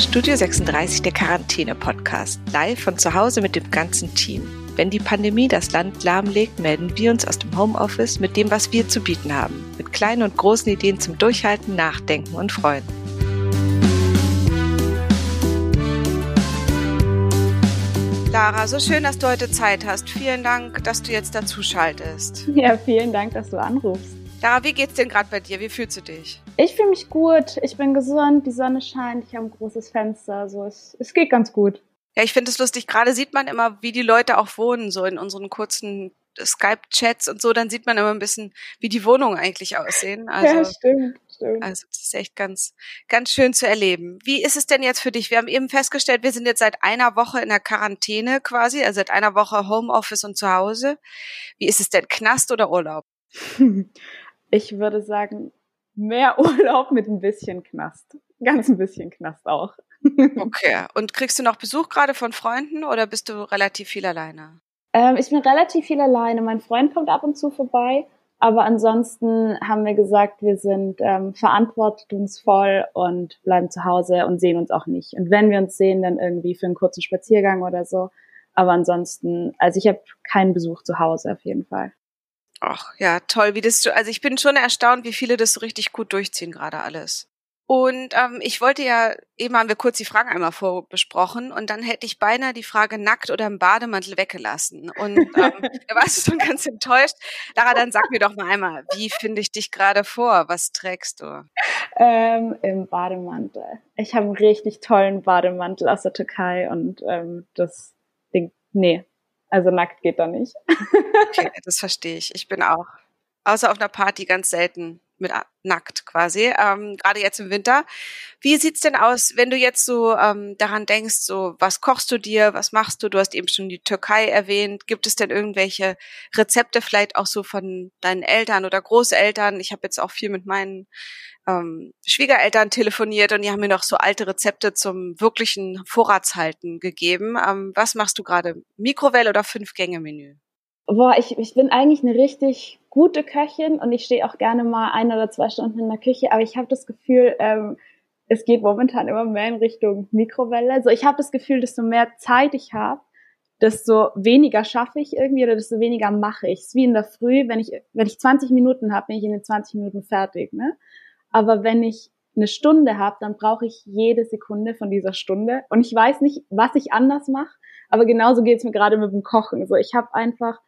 Studio 36, der Quarantäne-Podcast. Live von zu Hause mit dem ganzen Team. Wenn die Pandemie das Land lahmlegt, melden wir uns aus dem Homeoffice mit dem, was wir zu bieten haben. Mit kleinen und großen Ideen zum Durchhalten, Nachdenken und Freuen. Lara, so schön, dass du heute Zeit hast. Vielen Dank, dass du jetzt dazu schaltest. Ja, vielen Dank, dass du anrufst. Lara, wie geht's denn gerade bei dir? Wie fühlst du dich? Ich fühle mich gut. Ich bin gesund. Die Sonne scheint. Ich habe ein großes Fenster. Also es, es geht ganz gut. Ja, ich finde es lustig. Gerade sieht man immer, wie die Leute auch wohnen, so in unseren kurzen Skype-Chats und so. Dann sieht man immer ein bisschen, wie die Wohnungen eigentlich aussehen. Also, ja, stimmt, stimmt. Also das ist echt ganz, ganz schön zu erleben. Wie ist es denn jetzt für dich? Wir haben eben festgestellt, wir sind jetzt seit einer Woche in der Quarantäne quasi, also seit einer Woche Homeoffice und zu Hause. Wie ist es denn? Knast oder Urlaub? Ich würde sagen, mehr Urlaub mit ein bisschen Knast. Ganz ein bisschen Knast auch. Okay. Und kriegst du noch Besuch gerade von Freunden oder bist du relativ viel alleine? Ähm, ich bin relativ viel alleine. Mein Freund kommt ab und zu vorbei. Aber ansonsten haben wir gesagt, wir sind ähm, verantwortungsvoll und bleiben zu Hause und sehen uns auch nicht. Und wenn wir uns sehen, dann irgendwie für einen kurzen Spaziergang oder so. Aber ansonsten, also ich habe keinen Besuch zu Hause auf jeden Fall. Ach ja, toll, wie das, also ich bin schon erstaunt, wie viele das so richtig gut durchziehen gerade alles. Und ähm, ich wollte ja, eben haben wir kurz die Fragen einmal vorbesprochen und dann hätte ich beinahe die Frage nackt oder im Bademantel weggelassen. Und ähm, da warst du schon ganz enttäuscht. Lara, dann sag mir doch mal einmal, wie finde ich dich gerade vor? Was trägst du? Ähm, Im Bademantel. Ich habe einen richtig tollen Bademantel aus der Türkei und ähm, das Ding, nee, also nackt geht da nicht. okay, das verstehe ich. Ich bin auch, außer auf einer Party ganz selten mit nackt quasi, ähm, gerade jetzt im Winter. Wie sieht's denn aus, wenn du jetzt so ähm, daran denkst, so was kochst du dir, was machst du? Du hast eben schon die Türkei erwähnt. Gibt es denn irgendwelche Rezepte vielleicht auch so von deinen Eltern oder Großeltern? Ich habe jetzt auch viel mit meinen ähm, Schwiegereltern telefoniert und die haben mir noch so alte Rezepte zum wirklichen Vorratshalten gegeben. Ähm, was machst du gerade? Mikrowelle oder Fünf-Gänge-Menü? Boah, ich, ich bin eigentlich eine richtig gute Köchin und ich stehe auch gerne mal ein oder zwei Stunden in der Küche, aber ich habe das Gefühl, ähm, es geht momentan immer mehr in Richtung Mikrowelle. Also ich habe das Gefühl, desto mehr Zeit ich habe, desto weniger schaffe ich irgendwie oder desto weniger mache ich. Es ist wie in der Früh, wenn ich, wenn ich 20 Minuten habe, bin ich in den 20 Minuten fertig. Ne? Aber wenn ich eine Stunde habe, dann brauche ich jede Sekunde von dieser Stunde. Und ich weiß nicht, was ich anders mache, aber genauso geht es mir gerade mit dem Kochen. So, ich habe einfach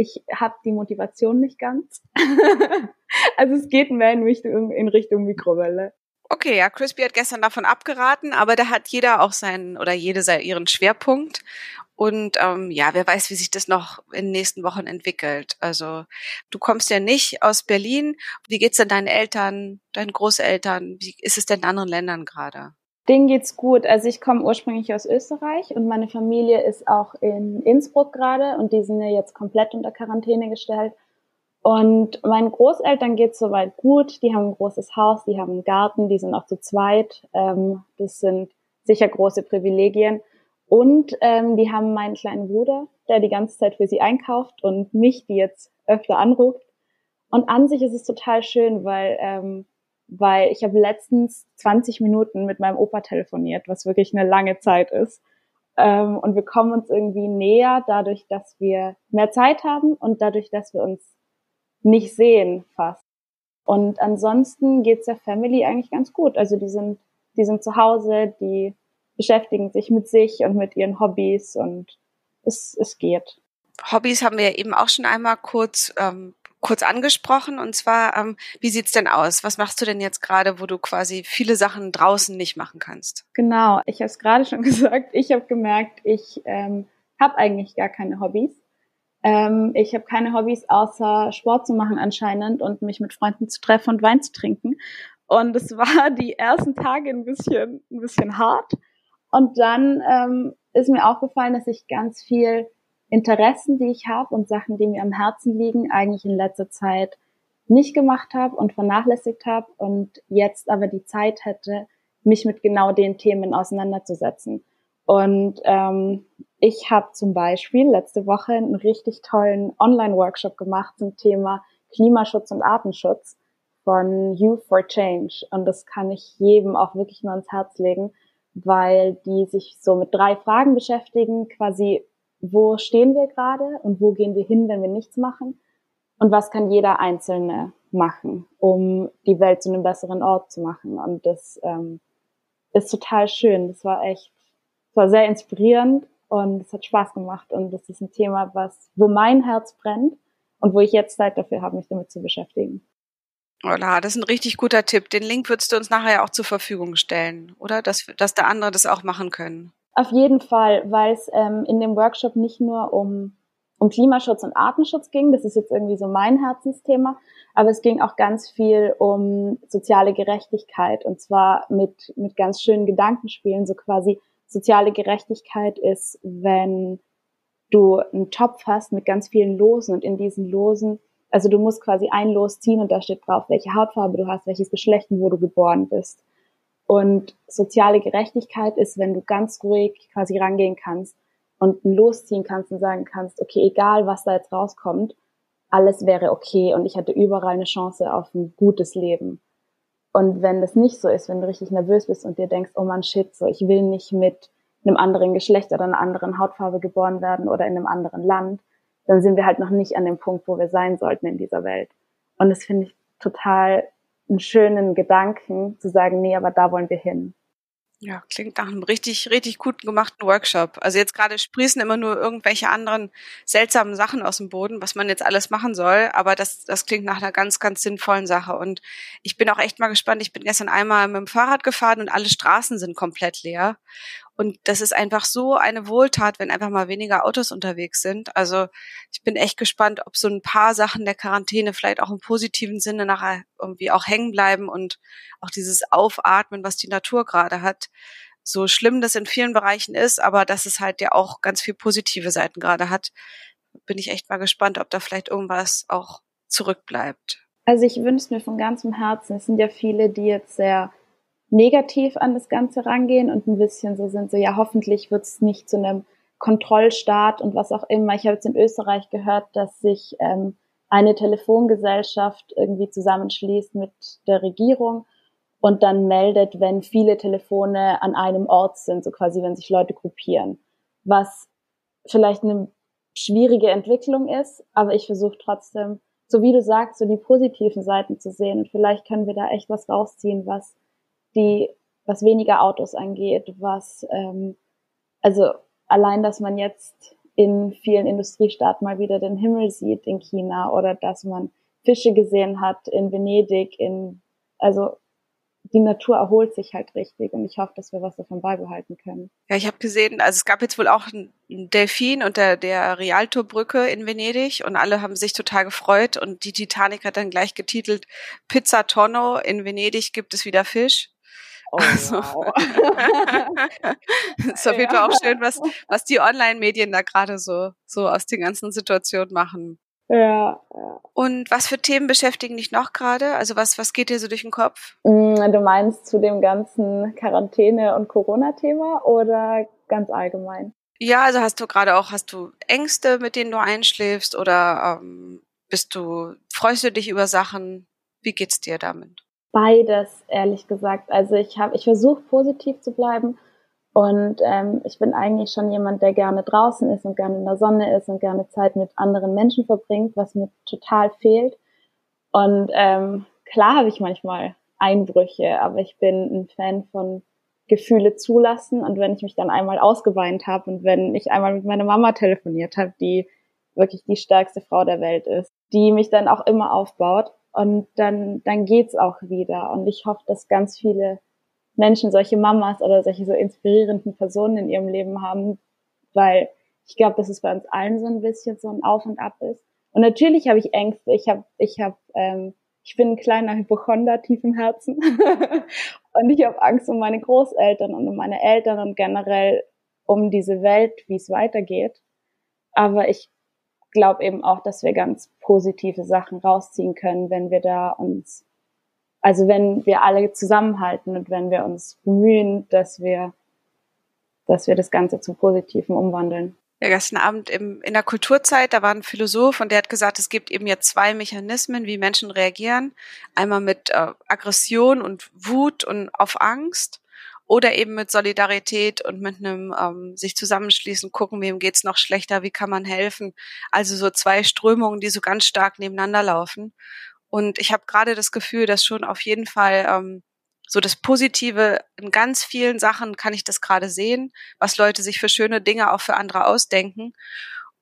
ich habe die Motivation nicht ganz. also es geht mehr in Richtung, in Richtung Mikrowelle. Okay, ja, Crispy hat gestern davon abgeraten, aber da hat jeder auch seinen oder jede ihren Schwerpunkt. Und ähm, ja, wer weiß, wie sich das noch in den nächsten Wochen entwickelt. Also du kommst ja nicht aus Berlin. Wie geht's denn deinen Eltern, deinen Großeltern? Wie ist es denn in anderen Ländern gerade? Denen geht's gut. Also ich komme ursprünglich aus Österreich und meine Familie ist auch in Innsbruck gerade und die sind ja jetzt komplett unter Quarantäne gestellt. Und meinen Großeltern geht's soweit gut. Die haben ein großes Haus, die haben einen Garten, die sind auch zu zweit. Ähm, das sind sicher große Privilegien. Und ähm, die haben meinen kleinen Bruder, der die ganze Zeit für sie einkauft und mich, die jetzt öfter anruft. Und an sich ist es total schön, weil ähm, weil ich habe letztens 20 Minuten mit meinem Opa telefoniert, was wirklich eine lange Zeit ist. Ähm, und wir kommen uns irgendwie näher dadurch, dass wir mehr Zeit haben und dadurch, dass wir uns nicht sehen fast. Und ansonsten geht's der Family eigentlich ganz gut. Also die sind, die sind zu Hause, die beschäftigen sich mit sich und mit ihren Hobbys und es, es geht. Hobbys haben wir eben auch schon einmal kurz ähm, kurz angesprochen. Und zwar, ähm, wie sieht's denn aus? Was machst du denn jetzt gerade, wo du quasi viele Sachen draußen nicht machen kannst? Genau, ich habe es gerade schon gesagt. Ich habe gemerkt, ich ähm, habe eigentlich gar keine Hobbys. Ähm, ich habe keine Hobbys außer Sport zu machen anscheinend und mich mit Freunden zu treffen und Wein zu trinken. Und es war die ersten Tage ein bisschen, ein bisschen hart. Und dann ähm, ist mir aufgefallen, dass ich ganz viel Interessen, die ich habe und Sachen, die mir am Herzen liegen, eigentlich in letzter Zeit nicht gemacht habe und vernachlässigt habe und jetzt aber die Zeit hätte, mich mit genau den Themen auseinanderzusetzen. Und ähm, ich habe zum Beispiel letzte Woche einen richtig tollen Online-Workshop gemacht zum Thema Klimaschutz und Artenschutz von Youth for Change. Und das kann ich jedem auch wirklich nur ans Herz legen, weil die sich so mit drei Fragen beschäftigen, quasi, wo stehen wir gerade und wo gehen wir hin, wenn wir nichts machen? Und was kann jeder Einzelne machen, um die Welt zu einem besseren Ort zu machen? Und das ähm, ist total schön. Das war echt, das war sehr inspirierend und es hat Spaß gemacht. Und das ist ein Thema, was, wo mein Herz brennt und wo ich jetzt Zeit dafür habe, mich damit zu beschäftigen. Ola, das ist ein richtig guter Tipp. Den Link würdest du uns nachher auch zur Verfügung stellen, oder? Dass, dass da andere das auch machen können. Auf jeden Fall, weil es ähm, in dem Workshop nicht nur um, um Klimaschutz und Artenschutz ging, das ist jetzt irgendwie so mein Herzensthema, aber es ging auch ganz viel um soziale Gerechtigkeit und zwar mit, mit ganz schönen Gedankenspielen, so quasi soziale Gerechtigkeit ist, wenn du einen Topf hast mit ganz vielen Losen und in diesen Losen also du musst quasi ein Los ziehen und da steht drauf, welche Hautfarbe du hast, welches Geschlecht und wo du geboren bist. Und soziale Gerechtigkeit ist, wenn du ganz ruhig quasi rangehen kannst und ein Los ziehen kannst und sagen kannst, okay, egal was da jetzt rauskommt, alles wäre okay und ich hatte überall eine Chance auf ein gutes Leben. Und wenn das nicht so ist, wenn du richtig nervös bist und dir denkst, oh man, shit, so, ich will nicht mit einem anderen Geschlecht oder einer anderen Hautfarbe geboren werden oder in einem anderen Land, dann sind wir halt noch nicht an dem Punkt, wo wir sein sollten in dieser Welt. Und das finde ich total einen schönen Gedanken, zu sagen, nee, aber da wollen wir hin. Ja, klingt nach einem richtig, richtig guten gemachten Workshop. Also jetzt gerade sprießen immer nur irgendwelche anderen seltsamen Sachen aus dem Boden, was man jetzt alles machen soll. Aber das, das klingt nach einer ganz, ganz sinnvollen Sache. Und ich bin auch echt mal gespannt. Ich bin gestern einmal mit dem Fahrrad gefahren und alle Straßen sind komplett leer. Und das ist einfach so eine Wohltat, wenn einfach mal weniger Autos unterwegs sind. Also ich bin echt gespannt, ob so ein paar Sachen der Quarantäne vielleicht auch im positiven Sinne nachher irgendwie auch hängen bleiben und auch dieses Aufatmen, was die Natur gerade hat. So schlimm das in vielen Bereichen ist, aber dass es halt ja auch ganz viel positive Seiten gerade hat, bin ich echt mal gespannt, ob da vielleicht irgendwas auch zurückbleibt. Also ich wünsche mir von ganzem Herzen, es sind ja viele, die jetzt sehr negativ an das Ganze rangehen und ein bisschen so sind, so ja, hoffentlich wird es nicht zu einem Kontrollstaat und was auch immer. Ich habe jetzt in Österreich gehört, dass sich ähm, eine Telefongesellschaft irgendwie zusammenschließt mit der Regierung und dann meldet, wenn viele Telefone an einem Ort sind, so quasi, wenn sich Leute gruppieren. Was vielleicht eine schwierige Entwicklung ist, aber ich versuche trotzdem, so wie du sagst, so die positiven Seiten zu sehen. Und vielleicht können wir da echt was rausziehen, was die, was weniger Autos angeht, was, ähm, also allein, dass man jetzt in vielen Industriestaaten mal wieder den Himmel sieht in China oder dass man Fische gesehen hat in Venedig, in, also die Natur erholt sich halt richtig und ich hoffe, dass wir was davon beibehalten können. Ja, ich habe gesehen, also es gab jetzt wohl auch einen Delfin unter der Rialto-Brücke in Venedig und alle haben sich total gefreut und die Titanic hat dann gleich getitelt Pizza Tonno, in Venedig gibt es wieder Fisch. Oh, also, wow. ist auf jeden Fall auch schön, was, was die Online-Medien da gerade so, so aus den ganzen Situationen machen. Ja, ja. Und was für Themen beschäftigen dich noch gerade? Also was, was geht dir so durch den Kopf? Mm, du meinst zu dem ganzen Quarantäne- und Corona-Thema oder ganz allgemein? Ja, also hast du gerade auch, hast du Ängste, mit denen du einschläfst oder ähm, bist du, freust du dich über Sachen? Wie geht's dir damit? Beides, ehrlich gesagt. Also ich habe, ich versuche positiv zu bleiben und ähm, ich bin eigentlich schon jemand, der gerne draußen ist und gerne in der Sonne ist und gerne Zeit mit anderen Menschen verbringt, was mir total fehlt. Und ähm, klar habe ich manchmal Einbrüche, aber ich bin ein Fan von Gefühle zulassen und wenn ich mich dann einmal ausgeweint habe und wenn ich einmal mit meiner Mama telefoniert habe, die wirklich die stärkste Frau der Welt ist, die mich dann auch immer aufbaut, und dann, dann geht's auch wieder. Und ich hoffe, dass ganz viele Menschen solche Mamas oder solche so inspirierenden Personen in ihrem Leben haben, weil ich glaube, dass es bei uns allen so ein bisschen so ein Auf und Ab ist. Und natürlich habe ich Ängste. Ich habe, ich habe, ähm, ich bin ein kleiner Hypochonder tief im Herzen und ich habe Angst um meine Großeltern und um meine Eltern und generell um diese Welt, wie es weitergeht. Aber ich glaube eben auch, dass wir ganz positive Sachen rausziehen können, wenn wir da uns, also wenn wir alle zusammenhalten und wenn wir uns bemühen, dass wir, dass wir das Ganze zum Positiven umwandeln. Ja, gestern Abend im, in der Kulturzeit, da war ein Philosoph und der hat gesagt, es gibt eben jetzt zwei Mechanismen, wie Menschen reagieren. Einmal mit äh, Aggression und Wut und auf Angst oder eben mit Solidarität und mit einem ähm, sich zusammenschließen, gucken, wem geht's noch schlechter, wie kann man helfen. Also so zwei Strömungen, die so ganz stark nebeneinander laufen. Und ich habe gerade das Gefühl, dass schon auf jeden Fall ähm, so das Positive in ganz vielen Sachen kann ich das gerade sehen, was Leute sich für schöne Dinge auch für andere ausdenken.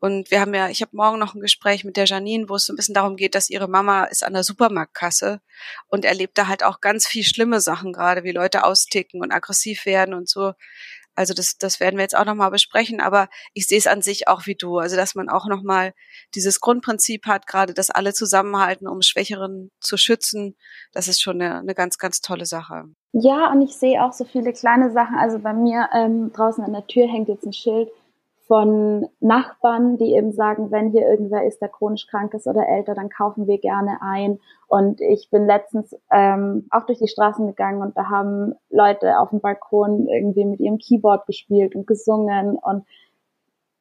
Und wir haben ja, ich habe morgen noch ein Gespräch mit der Janine, wo es so ein bisschen darum geht, dass ihre Mama ist an der Supermarktkasse und erlebt da halt auch ganz viel schlimme Sachen gerade, wie Leute austicken und aggressiv werden und so. Also das, das werden wir jetzt auch nochmal besprechen, aber ich sehe es an sich auch wie du. Also dass man auch nochmal dieses Grundprinzip hat, gerade dass alle zusammenhalten, um Schwächeren zu schützen, das ist schon eine, eine ganz, ganz tolle Sache. Ja, und ich sehe auch so viele kleine Sachen. Also bei mir ähm, draußen an der Tür hängt jetzt ein Schild, von Nachbarn, die eben sagen, wenn hier irgendwer ist, der chronisch krank ist oder älter, dann kaufen wir gerne ein. Und ich bin letztens ähm, auch durch die Straßen gegangen und da haben Leute auf dem Balkon irgendwie mit ihrem Keyboard gespielt und gesungen. Und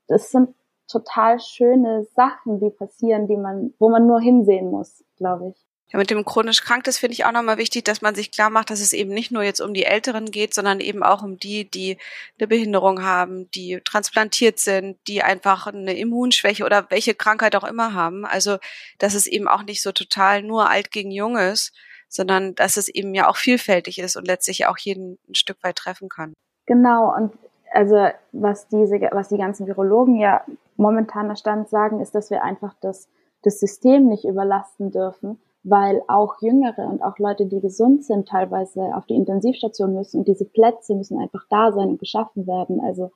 das sind total schöne Sachen, die passieren, die man, wo man nur hinsehen muss, glaube ich. Ja, mit dem chronisch krank, das finde ich auch nochmal wichtig, dass man sich klar macht, dass es eben nicht nur jetzt um die Älteren geht, sondern eben auch um die, die eine Behinderung haben, die transplantiert sind, die einfach eine Immunschwäche oder welche Krankheit auch immer haben. Also, dass es eben auch nicht so total nur alt gegen jung ist, sondern dass es eben ja auch vielfältig ist und letztlich auch jeden ein Stück weit treffen kann. Genau. Und also, was diese, was die ganzen Virologen ja momentan Stand sagen, ist, dass wir einfach das, das System nicht überlasten dürfen weil auch Jüngere und auch Leute, die gesund sind, teilweise auf die Intensivstation müssen und diese Plätze müssen einfach da sein und geschaffen werden. Also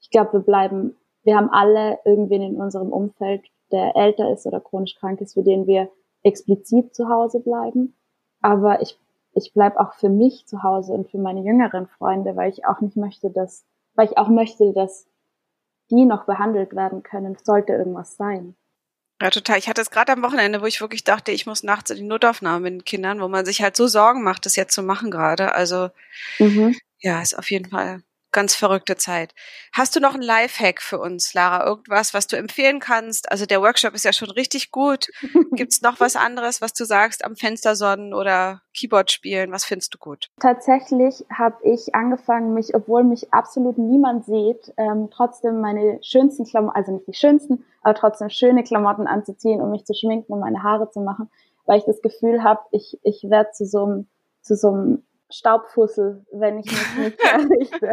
ich glaube, wir bleiben, wir haben alle irgendwen in unserem Umfeld, der älter ist oder chronisch krank ist, für den wir explizit zu Hause bleiben. Aber ich, ich bleib auch für mich zu Hause und für meine jüngeren Freunde, weil ich auch nicht möchte, dass, weil ich auch möchte, dass die noch behandelt werden können, sollte irgendwas sein. Ja, total. Ich hatte es gerade am Wochenende, wo ich wirklich dachte, ich muss nachts in die Notaufnahme mit den Kindern, wo man sich halt so Sorgen macht, das jetzt zu machen gerade. Also mhm. ja, ist auf jeden Fall ganz verrückte Zeit. Hast du noch einen Lifehack für uns, Lara? Irgendwas, was du empfehlen kannst? Also der Workshop ist ja schon richtig gut. Gibt's noch was anderes, was du sagst, am Fenster sonnen oder Keyboard spielen? Was findest du gut? Tatsächlich habe ich angefangen, mich, obwohl mich absolut niemand sieht, ähm, trotzdem meine schönsten Klamotten, also nicht die schönsten, aber trotzdem schöne Klamotten anzuziehen, um mich zu schminken, um meine Haare zu machen, weil ich das Gefühl habe, ich, ich werde zu so einem zu so einem Staubfussel, wenn ich mich nicht verrichte.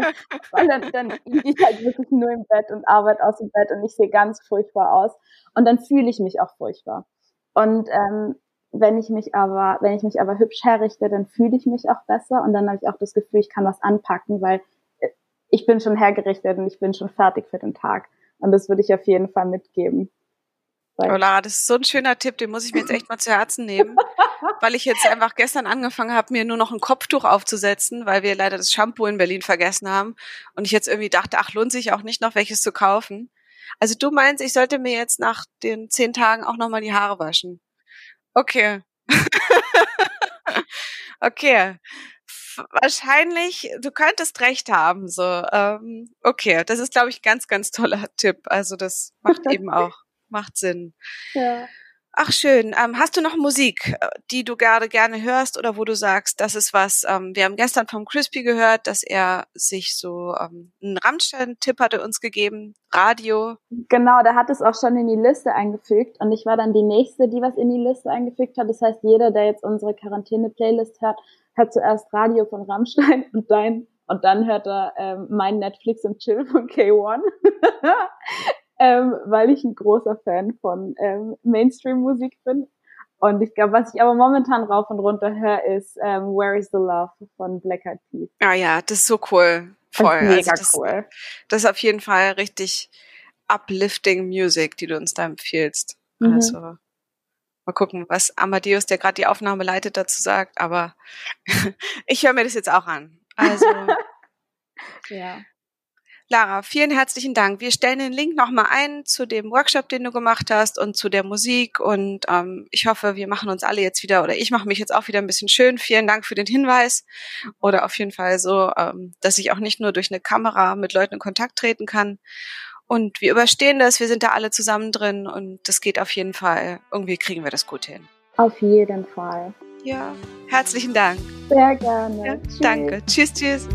Weil dann, dann liege ich halt wirklich nur im Bett und arbeite aus dem Bett und ich sehe ganz furchtbar aus. Und dann fühle ich mich auch furchtbar. Und ähm, wenn ich mich aber, wenn ich mich aber hübsch herrichte, dann fühle ich mich auch besser und dann habe ich auch das Gefühl, ich kann was anpacken, weil äh, ich bin schon hergerichtet und ich bin schon fertig für den Tag. Und das würde ich auf jeden Fall mitgeben. Oh Lara, das ist so ein schöner Tipp, den muss ich mir jetzt echt mal zu Herzen nehmen, weil ich jetzt einfach gestern angefangen habe, mir nur noch ein Kopftuch aufzusetzen, weil wir leider das Shampoo in Berlin vergessen haben und ich jetzt irgendwie dachte, ach, lohnt sich auch nicht noch welches zu kaufen. Also du meinst, ich sollte mir jetzt nach den zehn Tagen auch nochmal die Haare waschen. Okay. okay. Wahrscheinlich, du könntest recht haben, so. Ähm, okay, das ist, glaube ich, ganz, ganz toller Tipp. Also das macht eben auch macht Sinn. Ja. Ach schön. Ähm, hast du noch Musik, äh, die du gerade gerne hörst oder wo du sagst, das ist was? Ähm, wir haben gestern vom Crispy gehört, dass er sich so ähm, einen Rammstein-Tipp hatte uns gegeben, Radio. Genau, der hat es auch schon in die Liste eingefügt und ich war dann die nächste, die was in die Liste eingefügt hat. Das heißt, jeder, der jetzt unsere Quarantäne-Playlist hört, hört zuerst Radio von Rammstein und dein und dann hört er ähm, mein Netflix und Chill von K1. ähm, weil ich ein großer Fan von ähm, Mainstream-Musik bin. Und ich glaube, was ich aber momentan rauf und runter höre, ist ähm, Where is the Love von Black Eyed Peas. Ah ja, das ist so cool. Voll. Das ist mega also das, cool. Das ist auf jeden Fall richtig uplifting Music, die du uns da empfiehlst. Mhm. Also mal gucken, was Amadeus, der gerade die Aufnahme leitet, dazu sagt. Aber ich höre mir das jetzt auch an. Also ja. Lara, vielen herzlichen Dank. Wir stellen den Link nochmal ein zu dem Workshop, den du gemacht hast und zu der Musik. Und ähm, ich hoffe, wir machen uns alle jetzt wieder, oder ich mache mich jetzt auch wieder ein bisschen schön. Vielen Dank für den Hinweis. Oder auf jeden Fall so, ähm, dass ich auch nicht nur durch eine Kamera mit Leuten in Kontakt treten kann. Und wir überstehen das, wir sind da alle zusammen drin und das geht auf jeden Fall. Irgendwie kriegen wir das gut hin. Auf jeden Fall. Ja, herzlichen Dank. Sehr gerne. Ja, danke. Tschüss, tschüss.